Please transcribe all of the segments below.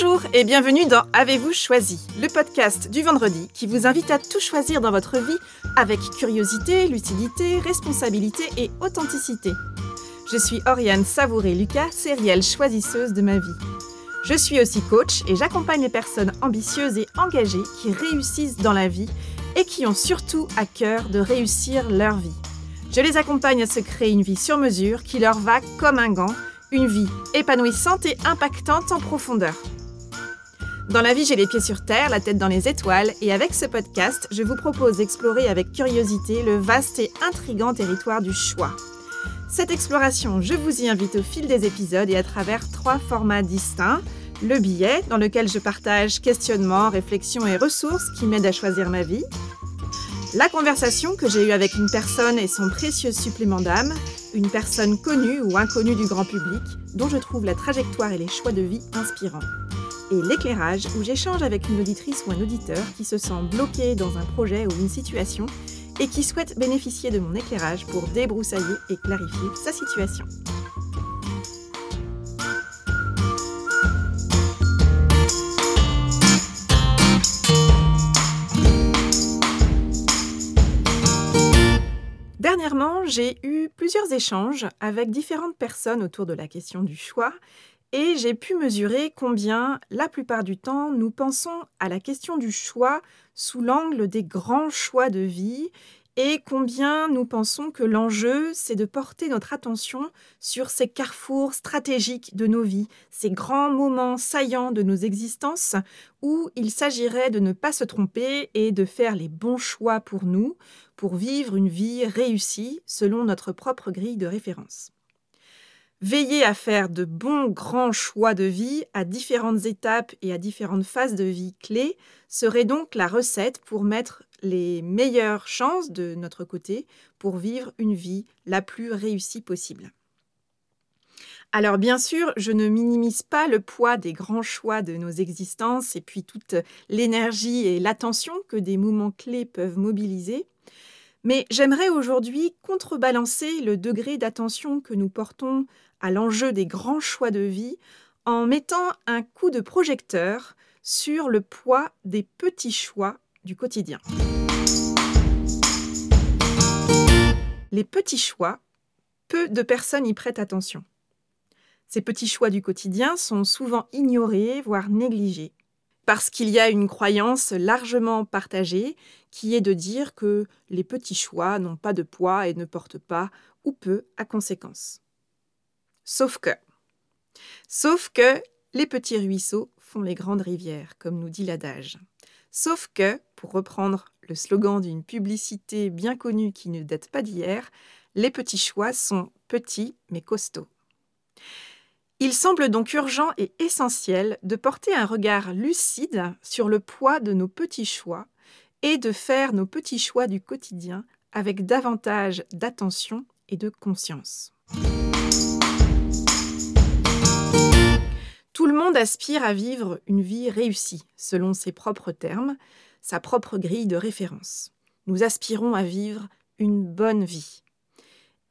Bonjour et bienvenue dans Avez-vous choisi, le podcast du vendredi qui vous invite à tout choisir dans votre vie avec curiosité, lucidité, responsabilité et authenticité. Je suis Oriane Savouré-Lucas, sérielle choisisseuse de ma vie. Je suis aussi coach et j'accompagne les personnes ambitieuses et engagées qui réussissent dans la vie et qui ont surtout à cœur de réussir leur vie. Je les accompagne à se créer une vie sur mesure qui leur va comme un gant une vie épanouissante et impactante en profondeur. Dans la vie, j'ai les pieds sur terre, la tête dans les étoiles, et avec ce podcast, je vous propose d'explorer avec curiosité le vaste et intrigant territoire du choix. Cette exploration, je vous y invite au fil des épisodes et à travers trois formats distincts. Le billet, dans lequel je partage questionnements, réflexions et ressources qui m'aident à choisir ma vie. La conversation que j'ai eue avec une personne et son précieux supplément d'âme, une personne connue ou inconnue du grand public, dont je trouve la trajectoire et les choix de vie inspirants. Et l'éclairage, où j'échange avec une auditrice ou un auditeur qui se sent bloqué dans un projet ou une situation et qui souhaite bénéficier de mon éclairage pour débroussailler et clarifier sa situation. Dernièrement, j'ai eu plusieurs échanges avec différentes personnes autour de la question du choix et j'ai pu mesurer combien, la plupart du temps, nous pensons à la question du choix sous l'angle des grands choix de vie et combien nous pensons que l'enjeu, c'est de porter notre attention sur ces carrefours stratégiques de nos vies, ces grands moments saillants de nos existences où il s'agirait de ne pas se tromper et de faire les bons choix pour nous, pour vivre une vie réussie selon notre propre grille de référence. Veiller à faire de bons grands choix de vie à différentes étapes et à différentes phases de vie clés serait donc la recette pour mettre les meilleures chances de notre côté pour vivre une vie la plus réussie possible. Alors bien sûr, je ne minimise pas le poids des grands choix de nos existences et puis toute l'énergie et l'attention que des moments clés peuvent mobiliser. Mais j'aimerais aujourd'hui contrebalancer le degré d'attention que nous portons à l'enjeu des grands choix de vie en mettant un coup de projecteur sur le poids des petits choix du quotidien. Les petits choix, peu de personnes y prêtent attention. Ces petits choix du quotidien sont souvent ignorés, voire négligés parce qu'il y a une croyance largement partagée qui est de dire que les petits choix n'ont pas de poids et ne portent pas ou peu à conséquence. Sauf que, sauf que les petits ruisseaux font les grandes rivières, comme nous dit l'adage. Sauf que, pour reprendre le slogan d'une publicité bien connue qui ne date pas d'hier, les petits choix sont petits mais costauds. Il semble donc urgent et essentiel de porter un regard lucide sur le poids de nos petits choix et de faire nos petits choix du quotidien avec davantage d'attention et de conscience. Tout le monde aspire à vivre une vie réussie, selon ses propres termes, sa propre grille de référence. Nous aspirons à vivre une bonne vie.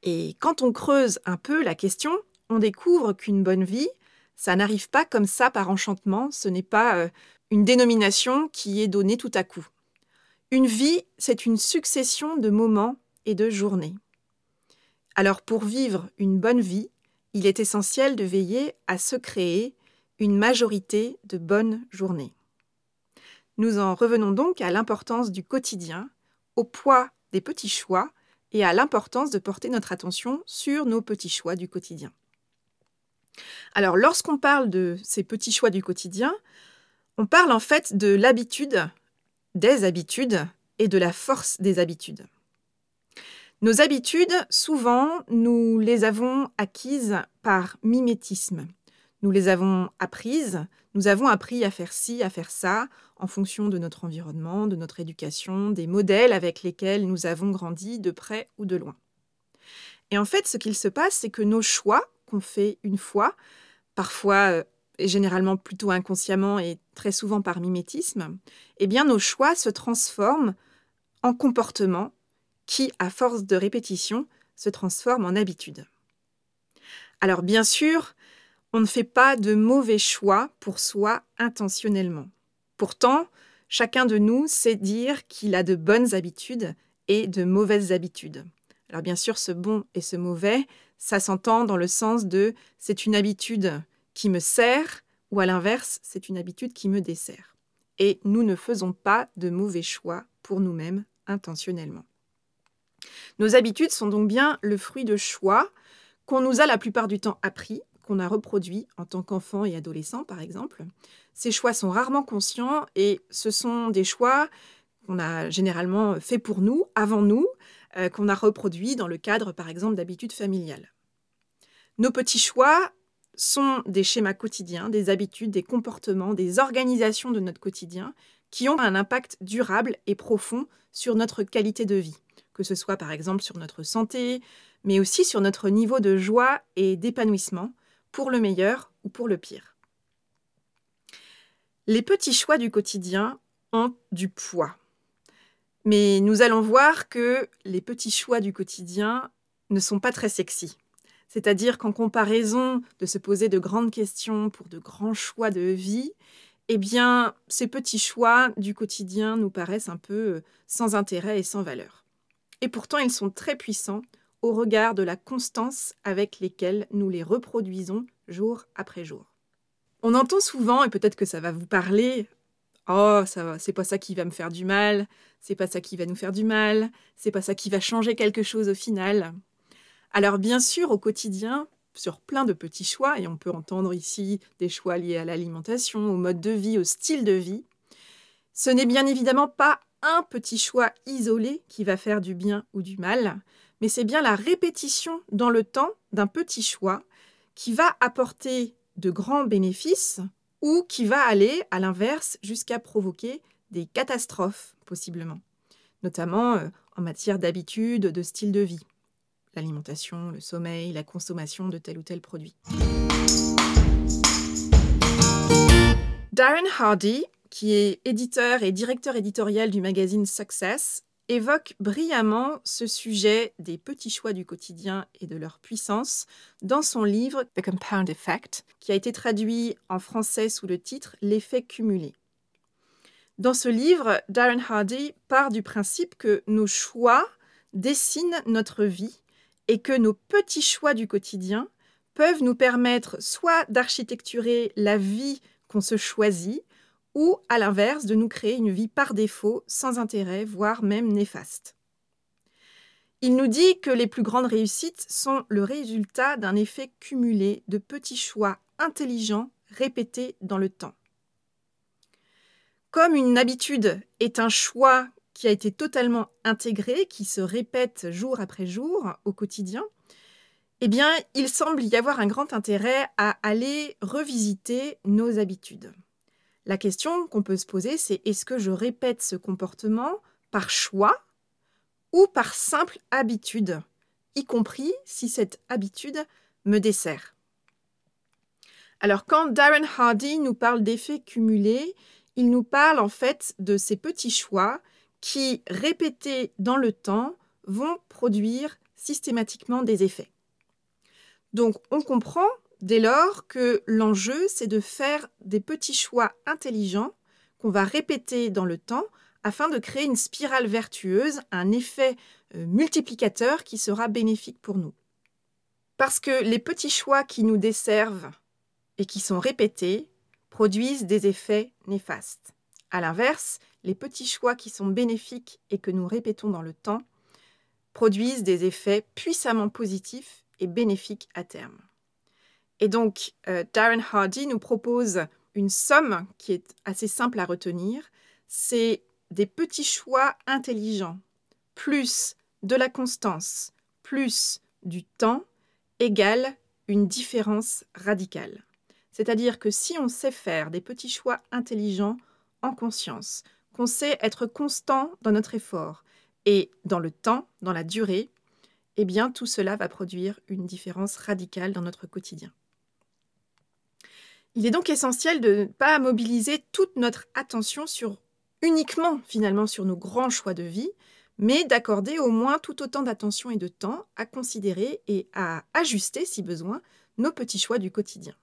Et quand on creuse un peu la question, on découvre qu'une bonne vie, ça n'arrive pas comme ça par enchantement, ce n'est pas euh, une dénomination qui est donnée tout à coup. Une vie, c'est une succession de moments et de journées. Alors pour vivre une bonne vie, il est essentiel de veiller à se créer une majorité de bonnes journées. Nous en revenons donc à l'importance du quotidien, au poids des petits choix et à l'importance de porter notre attention sur nos petits choix du quotidien. Alors, lorsqu'on parle de ces petits choix du quotidien, on parle en fait de l'habitude, des habitudes et de la force des habitudes. Nos habitudes, souvent, nous les avons acquises par mimétisme. Nous les avons apprises, nous avons appris à faire ci, à faire ça, en fonction de notre environnement, de notre éducation, des modèles avec lesquels nous avons grandi de près ou de loin. Et en fait, ce qu'il se passe, c'est que nos choix, qu'on fait une fois, parfois euh, et généralement plutôt inconsciemment et très souvent par mimétisme, eh bien nos choix se transforment en comportements qui, à force de répétition, se transforment en habitudes. Alors bien sûr, On ne fait pas de mauvais choix pour soi intentionnellement. Pourtant, chacun de nous sait dire qu'il a de bonnes habitudes et de mauvaises habitudes. Alors bien sûr, ce bon et ce mauvais, ça s'entend dans le sens de c'est une habitude qui me sert ou à l'inverse, c'est une habitude qui me dessert. Et nous ne faisons pas de mauvais choix pour nous-mêmes intentionnellement. Nos habitudes sont donc bien le fruit de choix qu'on nous a la plupart du temps appris, qu'on a reproduits en tant qu'enfant et adolescent par exemple. Ces choix sont rarement conscients et ce sont des choix qu'on a généralement fait pour nous, avant nous, euh, qu'on a reproduits dans le cadre par exemple d'habitudes familiales. Nos petits choix sont des schémas quotidiens, des habitudes, des comportements, des organisations de notre quotidien qui ont un impact durable et profond sur notre qualité de vie, que ce soit par exemple sur notre santé, mais aussi sur notre niveau de joie et d'épanouissement, pour le meilleur ou pour le pire. Les petits choix du quotidien ont du poids. Mais nous allons voir que les petits choix du quotidien ne sont pas très sexy. C'est-à-dire qu'en comparaison de se poser de grandes questions pour de grands choix de vie, eh bien, ces petits choix du quotidien nous paraissent un peu euh, sans intérêt et sans valeur. Et pourtant, ils sont très puissants au regard de la constance avec lesquelles nous les reproduisons jour après jour. On entend souvent, et peut-être que ça va vous parler, oh, ça c'est pas ça qui va me faire du mal, c'est pas ça qui va nous faire du mal, c'est pas ça qui va changer quelque chose au final. Alors bien sûr, au quotidien, sur plein de petits choix, et on peut entendre ici des choix liés à l'alimentation, au mode de vie, au style de vie, ce n'est bien évidemment pas un petit choix isolé qui va faire du bien ou du mal, mais c'est bien la répétition dans le temps d'un petit choix qui va apporter de grands bénéfices ou qui va aller, à l'inverse, jusqu'à provoquer des catastrophes, possiblement, notamment euh, en matière d'habitude, de style de vie l'alimentation, le sommeil, la consommation de tel ou tel produit. Darren Hardy, qui est éditeur et directeur éditorial du magazine Success, évoque brillamment ce sujet des petits choix du quotidien et de leur puissance dans son livre The Compound Effect, qui a été traduit en français sous le titre L'effet cumulé. Dans ce livre, Darren Hardy part du principe que nos choix dessinent notre vie et que nos petits choix du quotidien peuvent nous permettre soit d'architecturer la vie qu'on se choisit, ou à l'inverse de nous créer une vie par défaut, sans intérêt, voire même néfaste. Il nous dit que les plus grandes réussites sont le résultat d'un effet cumulé de petits choix intelligents répétés dans le temps. Comme une habitude est un choix qui a été totalement intégré, qui se répète jour après jour au quotidien, eh bien, il semble y avoir un grand intérêt à aller revisiter nos habitudes. La question qu'on peut se poser, c'est est-ce que je répète ce comportement par choix ou par simple habitude, y compris si cette habitude me dessert? Alors quand Darren Hardy nous parle d'effets cumulés, il nous parle en fait de ces petits choix qui, répétés dans le temps, vont produire systématiquement des effets. Donc on comprend dès lors que l'enjeu, c'est de faire des petits choix intelligents qu'on va répéter dans le temps afin de créer une spirale vertueuse, un effet euh, multiplicateur qui sera bénéfique pour nous. Parce que les petits choix qui nous desservent et qui sont répétés produisent des effets néfastes. A l'inverse, les petits choix qui sont bénéfiques et que nous répétons dans le temps produisent des effets puissamment positifs et bénéfiques à terme. Et donc, euh, Darren Hardy nous propose une somme qui est assez simple à retenir. C'est des petits choix intelligents, plus de la constance, plus du temps, égale une différence radicale. C'est-à-dire que si on sait faire des petits choix intelligents, en conscience, qu'on sait être constant dans notre effort et dans le temps, dans la durée, eh bien tout cela va produire une différence radicale dans notre quotidien. Il est donc essentiel de ne pas mobiliser toute notre attention sur uniquement finalement sur nos grands choix de vie, mais d'accorder au moins tout autant d'attention et de temps à considérer et à ajuster si besoin nos petits choix du quotidien.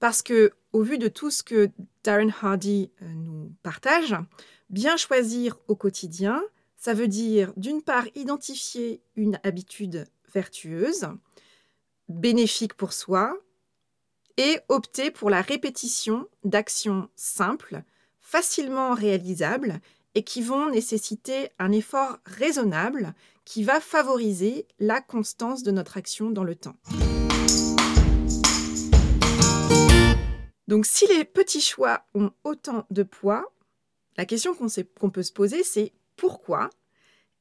Parce que, au vu de tout ce que Darren Hardy euh, nous partage, bien choisir au quotidien, ça veut dire d'une part identifier une habitude vertueuse, bénéfique pour soi, et opter pour la répétition d'actions simples, facilement réalisables et qui vont nécessiter un effort raisonnable qui va favoriser la constance de notre action dans le temps. Donc si les petits choix ont autant de poids, la question qu'on peut se poser, c'est pourquoi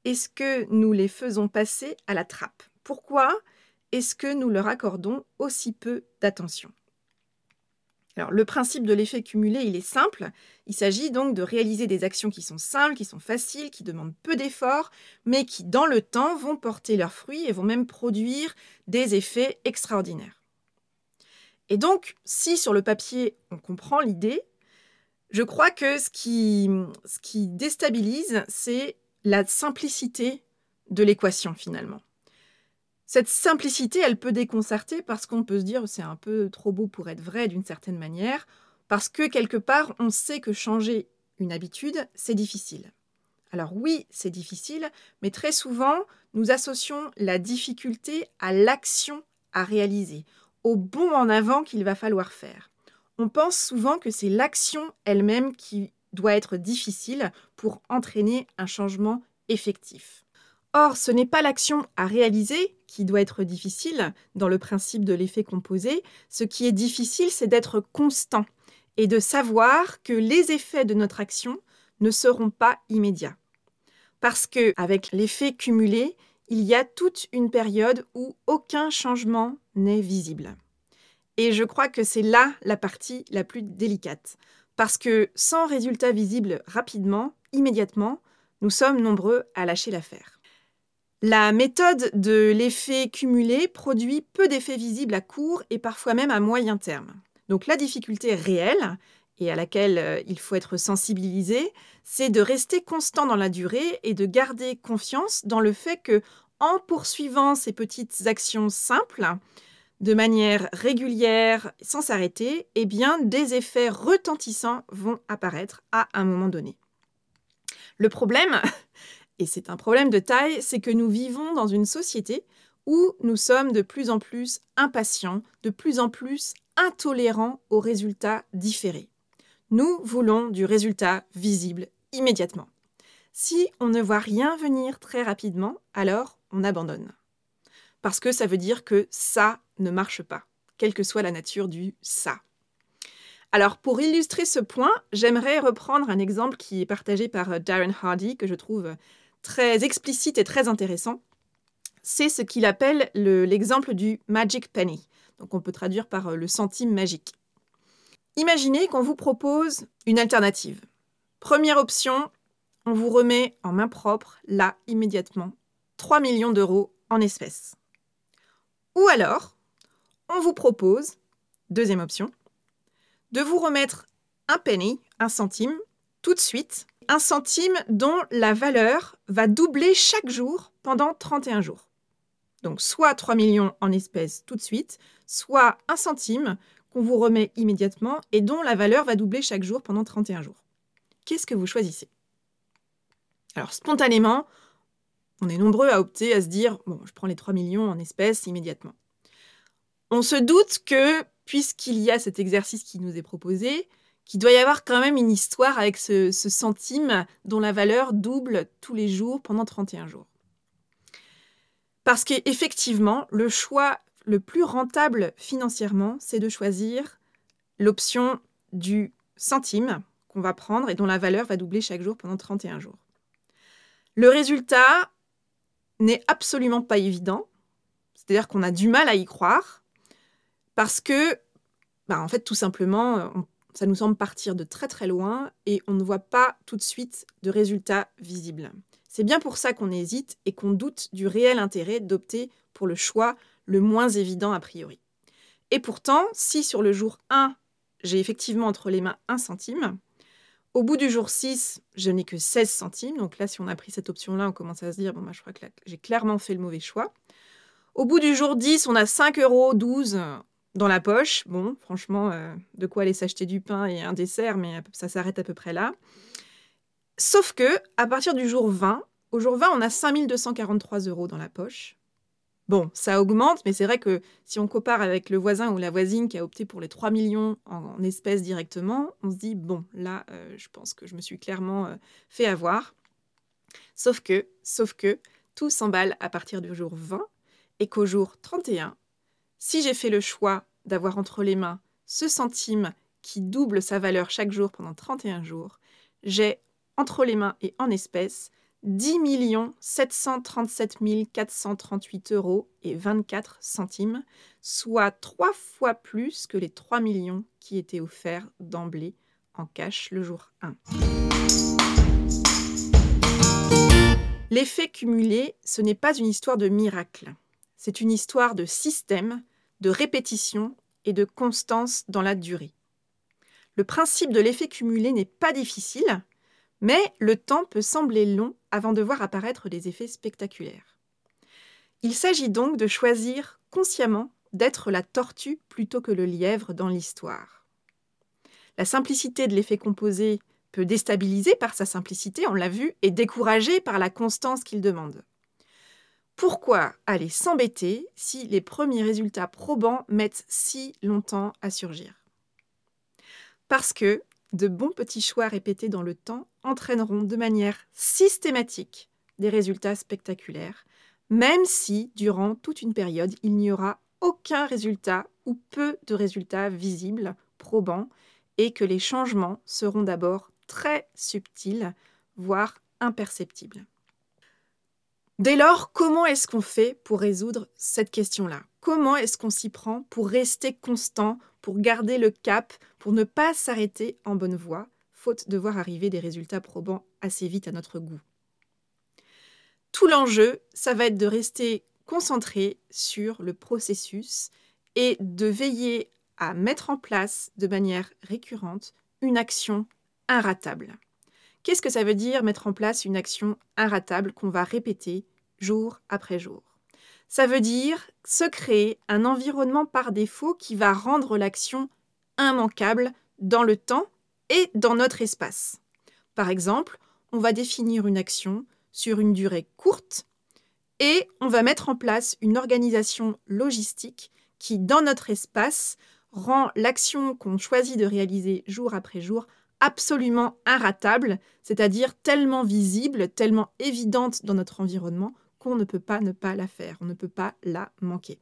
est-ce que nous les faisons passer à la trappe? Pourquoi est-ce que nous leur accordons aussi peu d'attention? Le principe de l'effet cumulé, est simple. Il s'agit donc de réaliser des actions qui sont simples, qui sont faciles, qui demandent peu d'efforts, mais qui, dans le temps, vont porter leurs fruits et vont même produire des effets extraordinaires. Et donc, si sur le papier, on comprend l'idée, je crois que ce qui déstabilise, c'est la simplicité de l'équation finalement. Cette simplicité, elle peut déconcerter parce qu'on peut se dire c'est un peu trop beau pour être vrai d'une certaine manière, parce que quelque part, on sait que changer une habitude, c'est difficile. Alors oui, c'est difficile, mais très souvent, nous associons la difficulté à l'action à réaliser, au bond en avant qu'il va falloir faire. On pense souvent que c'est l'action elle-même qui doit être difficile pour entraîner un changement effectif. Or, ce n'est pas l'action à réaliser qui doit être difficile dans le principe de l'effet composé. Ce qui est difficile, c'est d'être constant et de savoir que les effets de notre action ne seront pas immédiats. Parce que avec l'effet cumulé, il y a toute une période où aucun changement n'est visible. Et je crois que c'est là la partie la plus délicate. Parce que sans résultat visible rapidement, immédiatement, nous sommes nombreux à lâcher l'affaire. La méthode de l'effet cumulé produit peu d'effets visibles à court et parfois même à moyen terme. Donc la difficulté réelle, et à laquelle euh, il faut être sensibilisé, c'est de rester constant dans la durée et de garder confiance dans le fait que, en poursuivant ces petites actions simples, de manière régulière, sans s'arrêter, eh bien, des effets retentissants vont apparaître à un moment donné. Le problème, et c'est un problème de taille, c'est que nous vivons dans une société où nous sommes de plus en plus impatients, de plus en plus intolérants aux résultats différés. Nous voulons du résultat visible immédiatement. Si on ne voit rien venir très rapidement, alors on abandonne. Parce que ça veut dire que ça ne marche pas, quelle que soit la nature du ça. Alors pour illustrer ce point, j'aimerais reprendre un exemple qui est partagé par Darren Hardy, que je trouve très explicite et très intéressant. C'est ce qu'il appelle l'exemple du Magic Penny. Donc on peut traduire par euh, le centime magique. Imaginez qu'on vous propose une alternative. Première option, on vous remet en main propre, là, immédiatement, 3 millions d'euros en espèces. Ou alors, on vous propose, deuxième option, de vous remettre un penny, un centime, tout de suite, un centime dont la valeur va doubler chaque jour pendant 31 jours. Donc soit 3 millions en espèces tout de suite, soit un centime qu'on vous remet immédiatement et dont la valeur va doubler chaque jour pendant 31 jours. Qu'est-ce que vous choisissez? Alors spontanément, on est nombreux à opter à se dire, bon, je prends les 3 millions en espèces immédiatement. On se doute que, puisqu'il y a cet exercice qui nous est proposé, qu'il doit y avoir quand même une histoire avec ce, centime dont la valeur double tous les jours pendant 31 jours. Parce qu'effectivement, le choix le plus rentable financièrement, c'est de choisir l'option du centime qu'on va prendre et dont la valeur va doubler chaque jour pendant 31 jours. Le résultat n'est absolument pas évident, c'est-à-dire qu'on a du mal à y croire, parce que, bah, en fait, tout simplement, on ça nous semble partir de très très loin et on ne voit pas tout de suite de résultats visibles. C'est bien pour ça qu'on hésite et qu'on doute du réel intérêt d'opter pour le choix le moins évident a priori. Et pourtant, si sur le jour 1, j'ai effectivement entre les mains 1 centime, au bout du jour 6, je n'ai que 16 centimes. Donc là, si on a pris cette option-là, on commence à se dire, bon, bah, je crois que j'ai clairement fait le mauvais choix. Au bout du jour 10, on a 5 euros, 12. Dans la poche. Bon, franchement, euh, de quoi aller s'acheter du pain et un dessert, mais ça s'arrête à peu près là. Sauf que, à partir du jour 20, au jour 20, on a 5243 euros dans la poche. Bon, ça augmente, mais c'est vrai que si on compare avec le voisin ou la voisine qui a opté pour les 3 millions en, espèces directement, on se dit, bon, là, euh, je pense que je me suis clairement euh, fait avoir. Sauf que, sauf que, tout s'emballe à partir du jour 20 et qu'au jour 31, si j'ai fait le choix d'avoir entre les mains ce centime qui double sa valeur chaque jour pendant 31 jours, j'ai entre les mains et en espèces 10 737 438 euros et 24 centimes, soit trois fois plus que les 3 millions qui étaient offerts d'emblée en cash le jour 1. L'effet cumulé, ce n'est pas une histoire de miracle, c'est une histoire de système, de répétition et de constance dans la durée. Le principe de l'effet cumulé n'est pas difficile, mais le temps peut sembler long avant de voir apparaître des effets spectaculaires. Il s'agit donc de choisir consciemment d'être la tortue plutôt que le lièvre dans l'histoire. La simplicité de l'effet composé peut déstabiliser par sa simplicité, on l'a vu, et décourager par la constance qu'il demande. Pourquoi aller s'embêter si les premiers résultats probants mettent si longtemps à surgir? Parce que de bons petits choix répétés dans le temps entraîneront de manière systématique des résultats spectaculaires, même si, durant toute une période, il n'y aura aucun résultat ou peu de résultats visibles, probants, et que les changements seront d'abord très subtils, voire imperceptibles. Dès lors, comment est-ce qu'on fait pour résoudre cette question-là? Comment est-ce qu'on s'y prend pour rester constant, pour garder le cap, pour ne pas s'arrêter en bonne voie, faute de voir arriver des résultats probants assez vite à notre goût? Tout l'enjeu, ça va être de rester concentré sur le processus et de veiller à mettre en place de manière récurrente une action inratable. Qu'est-ce que ça veut dire mettre en place une action inratable qu'on va répéter jour après jour? Ça veut dire se créer un environnement par défaut qui va rendre l'action immanquable dans le temps et dans notre espace. Par exemple, on va définir une action sur une durée courte et on va mettre en place une organisation logistique qui, dans notre espace, rend l'action qu'on choisit de réaliser jour après jour absolument inratable, c'est-à-dire tellement visible, tellement évidente dans notre environnement qu'on ne peut pas ne pas la faire, on ne peut pas la manquer.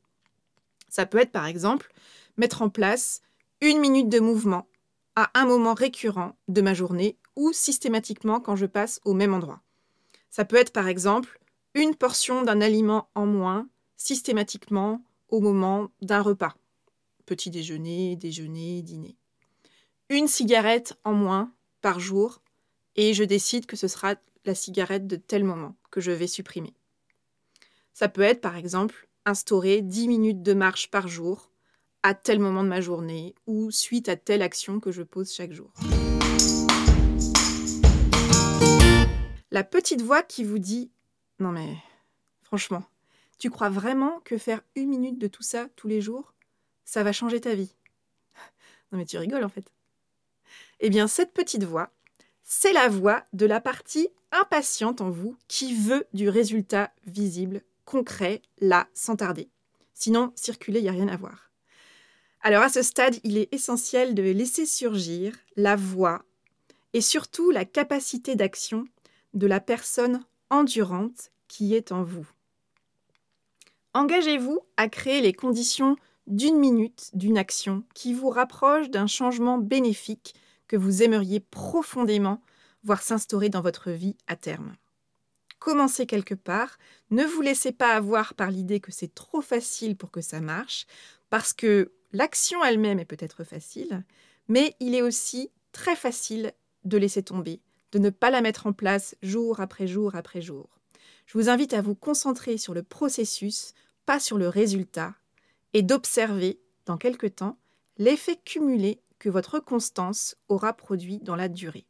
Ça peut être par exemple mettre en place une minute de mouvement à un moment récurrent de ma journée ou systématiquement quand je passe au même endroit. Ça peut être par exemple une portion d'un aliment en moins systématiquement au moment d'un repas. Petit déjeuner, déjeuner, dîner. Une cigarette en moins par jour et je décide que ce sera la cigarette de tel moment que je vais supprimer. Ça peut être par exemple instaurer 10 minutes de marche par jour à tel moment de ma journée ou suite à telle action que je pose chaque jour. La petite voix qui vous dit Non mais franchement, tu crois vraiment que faire une minute de tout ça tous les jours, ça va changer ta vie? Non mais tu rigoles en fait. Eh bien cette petite voix, c'est la voix de la partie impatiente en vous qui veut du résultat visible concret, là, sans tarder. Sinon, circuler, il n'y a rien à voir. Alors à ce stade, il est essentiel de laisser surgir la voix et surtout la capacité d'action de la personne endurante qui est en vous. Engagez-vous à créer les conditions d'une minute d'une action qui vous rapproche d'un changement bénéfique que vous aimeriez profondément voir s'instaurer dans votre vie à terme commencez quelque part. Ne vous laissez pas avoir par l'idée que c'est trop facile pour que ça marche, parce que l'action elle-même est peut-être facile, mais il est aussi très facile de laisser tomber, de ne pas la mettre en place jour après jour après jour. Je vous invite à vous concentrer sur le processus, pas sur le résultat, et d'observer, dans quelque temps, l'effet cumulé que votre constance aura produit dans la durée.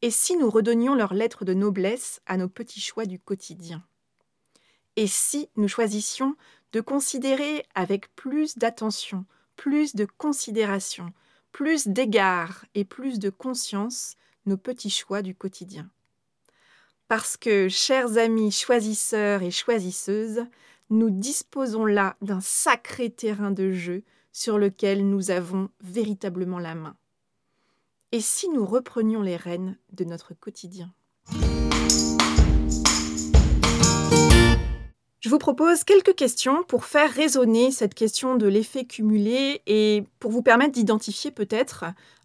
Et si nous redonnions leur lettre de noblesse à nos petits choix du quotidien? Et si nous choisissions de considérer avec plus d'attention, plus de considération, plus d'égard et plus de conscience nos petits choix du quotidien? Parce que, chers amis choisisseurs et choisisseuses, nous disposons là d'un sacré terrain de jeu sur lequel nous avons véritablement la main. Et si nous reprenions les rênes de notre quotidien? Je vous propose quelques questions pour faire résonner cette question de l'effet cumulé et pour vous permettre d'identifier peut-être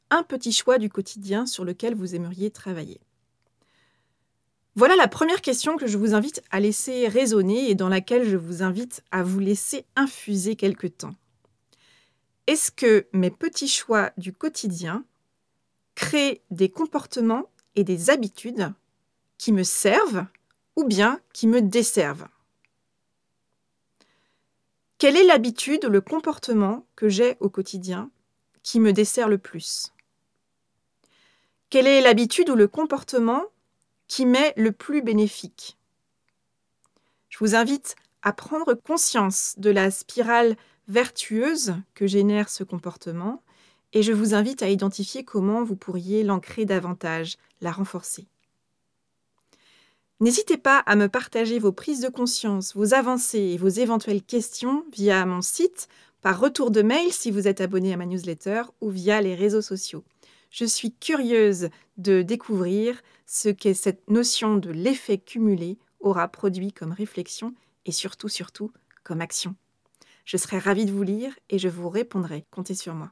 un petit choix du quotidien sur lequel vous aimeriez travailler. Voilà la première question que je vous invite à laisser résonner et dans laquelle je vous invite à vous laisser infuser quelque temps. Est-ce que mes petits choix du quotidien créent des comportements et des habitudes qui me servent ou bien qui me desservent? Quelle est l'habitude ou le comportement que j'ai au quotidien qui me dessert le plus? Quelle est l'habitude ou le comportement qui m'est le plus bénéfique? Je vous invite à prendre conscience de la spirale vertueuse que génère ce comportement et je vous invite à identifier comment vous pourriez l'ancrer davantage, la renforcer. N'hésitez pas à me partager vos prises de conscience, vos avancées et vos éventuelles questions via mon site, par retour de mail si vous êtes abonné à ma newsletter ou via les réseaux sociaux. Je suis curieuse de découvrir ce qu'est cette notion de l'effet cumulé aura produit comme réflexion et surtout, surtout, comme action. Je serai ravie de vous lire et je vous répondrai. Comptez sur moi.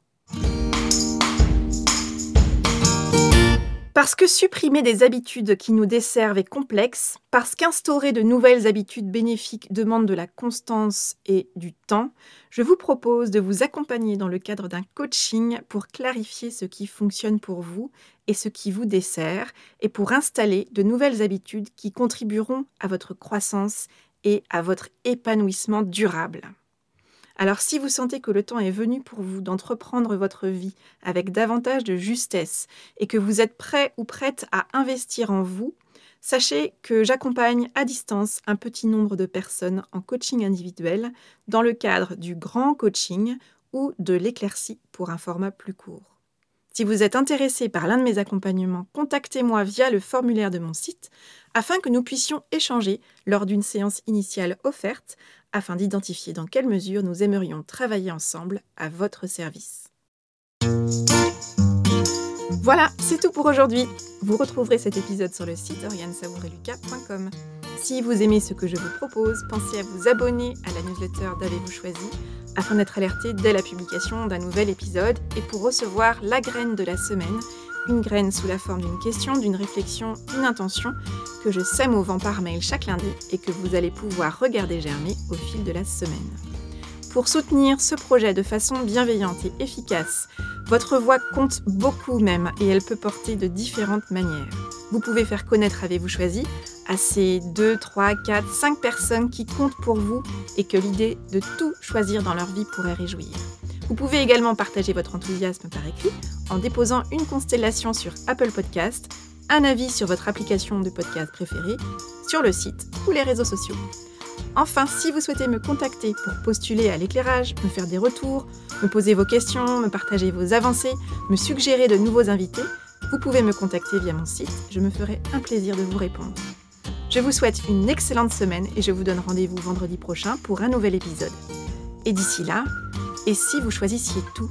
Parce que supprimer des habitudes qui nous desservent est complexe, parce qu'instaurer de nouvelles habitudes bénéfiques demande de la constance et du temps, je vous propose de vous accompagner dans le cadre d'un coaching pour clarifier ce qui fonctionne pour vous et ce qui vous dessert, et pour installer de nouvelles habitudes qui contribueront à votre croissance et à votre épanouissement durable. Alors si vous sentez que le temps est venu pour vous d'entreprendre votre vie avec davantage de justesse et que vous êtes prêt ou prête à investir en vous, sachez que j'accompagne à distance un petit nombre de personnes en coaching individuel dans le cadre du grand coaching ou de l'éclaircie pour un format plus court. Si vous êtes intéressé par l'un de mes accompagnements, contactez-moi via le formulaire de mon site afin que nous puissions échanger lors d'une séance initiale offerte afin d'identifier dans quelle mesure nous aimerions travailler ensemble à votre service. Voilà, c'est tout pour aujourd'hui. Vous retrouverez cet épisode sur le site oriansavoureluca.com. Si vous aimez ce que je vous propose, pensez à vous abonner à la newsletter d'Avez-vous choisi afin d'être alerté dès la publication d'un nouvel épisode et pour recevoir la graine de la semaine une graine sous la forme d'une question, d'une réflexion, d'une intention que je sème au vent par mail chaque lundi et que vous allez pouvoir regarder germer au fil de la semaine. Pour soutenir ce projet de façon bienveillante et efficace, votre voix compte beaucoup même et elle peut porter de différentes manières. Vous pouvez faire connaître Avez-vous choisi à ces 2, 3, 4, 5 personnes qui comptent pour vous et que l'idée de tout choisir dans leur vie pourrait réjouir. Vous pouvez également partager votre enthousiasme par écrit en déposant une constellation sur Apple Podcast, un avis sur votre application de podcast préférée, sur le site ou les réseaux sociaux. Enfin, si vous souhaitez me contacter pour postuler à l'éclairage, me faire des retours, me poser vos questions, me partager vos avancées, me suggérer de nouveaux invités, vous pouvez me contacter via mon site, je me ferai un plaisir de vous répondre. Je vous souhaite une excellente semaine et je vous donne rendez-vous vendredi prochain pour un nouvel épisode. Et d'ici là, et si vous choisissiez tout?